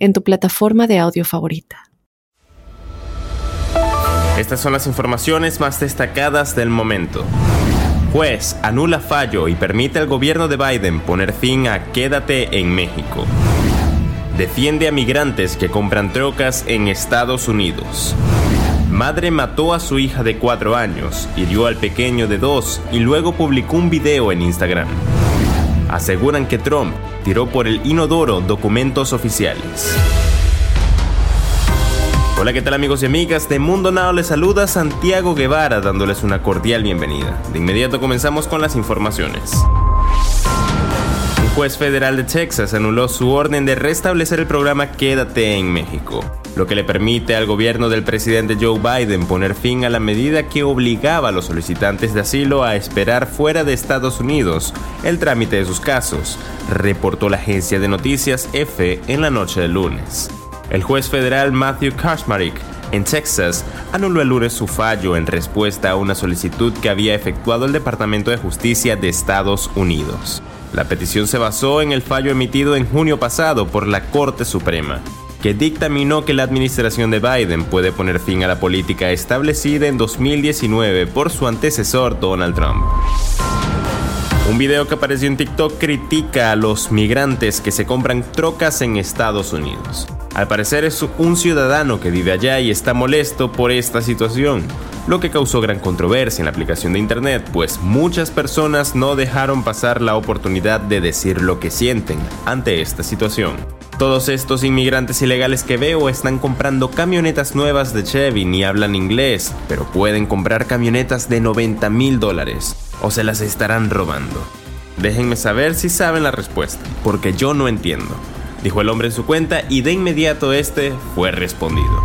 en tu plataforma de audio favorita. Estas son las informaciones más destacadas del momento. Juez anula fallo y permite al gobierno de Biden poner fin a Quédate en México. Defiende a migrantes que compran trocas en Estados Unidos. Madre mató a su hija de cuatro años, hirió al pequeño de dos y luego publicó un video en Instagram aseguran que Trump tiró por el inodoro documentos oficiales. Hola, ¿qué tal amigos y amigas? De Mundo Now les saluda Santiago Guevara dándoles una cordial bienvenida. De inmediato comenzamos con las informaciones. Un juez federal de Texas anuló su orden de restablecer el programa Quédate en México lo que le permite al gobierno del presidente Joe Biden poner fin a la medida que obligaba a los solicitantes de asilo a esperar fuera de Estados Unidos el trámite de sus casos, reportó la agencia de noticias EFE en la noche del lunes. El juez federal Matthew Kashmarik en Texas anuló el lunes su fallo en respuesta a una solicitud que había efectuado el Departamento de Justicia de Estados Unidos. La petición se basó en el fallo emitido en junio pasado por la Corte Suprema, que dictaminó que la administración de Biden puede poner fin a la política establecida en 2019 por su antecesor Donald Trump. Un video que apareció en TikTok critica a los migrantes que se compran trocas en Estados Unidos. Al parecer es un ciudadano que vive allá y está molesto por esta situación, lo que causó gran controversia en la aplicación de internet, pues muchas personas no dejaron pasar la oportunidad de decir lo que sienten ante esta situación. Todos estos inmigrantes ilegales que veo están comprando camionetas nuevas de Chevy ni hablan inglés, pero pueden comprar camionetas de 90 mil dólares o se las estarán robando. Déjenme saber si saben la respuesta, porque yo no entiendo, dijo el hombre en su cuenta y de inmediato este fue respondido.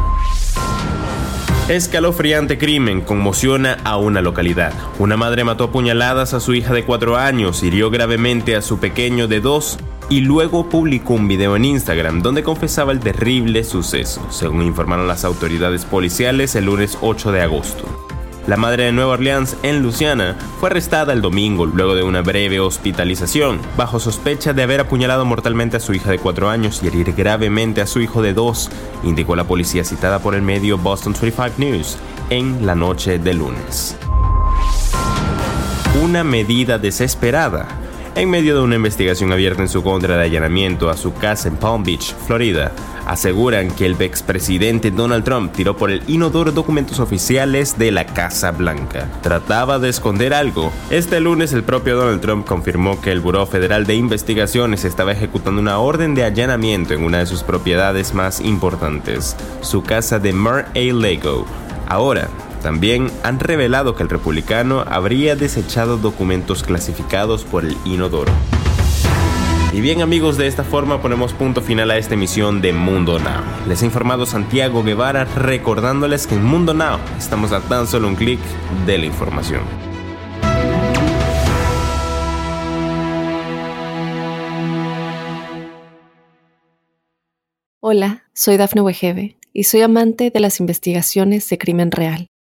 Escalofriante crimen conmociona a una localidad. Una madre mató a puñaladas a su hija de 4 años, hirió gravemente a su pequeño de 2 y luego publicó un video en Instagram donde confesaba el terrible suceso, según informaron las autoridades policiales el lunes 8 de agosto. La madre de Nueva Orleans, en Luciana, fue arrestada el domingo luego de una breve hospitalización, bajo sospecha de haber apuñalado mortalmente a su hija de 4 años y herir gravemente a su hijo de 2, indicó la policía citada por el medio Boston 25 News en la noche de lunes. Una medida desesperada en medio de una investigación abierta en su contra de allanamiento a su casa en Palm Beach, Florida, aseguran que el expresidente Donald Trump tiró por el inodoro documentos oficiales de la Casa Blanca. Trataba de esconder algo. Este lunes el propio Donald Trump confirmó que el Buró Federal de Investigaciones estaba ejecutando una orden de allanamiento en una de sus propiedades más importantes, su casa de Mar A. Lago. Ahora, también han revelado que el republicano habría desechado documentos clasificados por el inodoro. Y bien amigos, de esta forma ponemos punto final a esta emisión de Mundo Now. Les ha informado Santiago Guevara recordándoles que en Mundo Now estamos a tan solo un clic de la información. Hola, soy Dafne Wegebe y soy amante de las investigaciones de crimen real.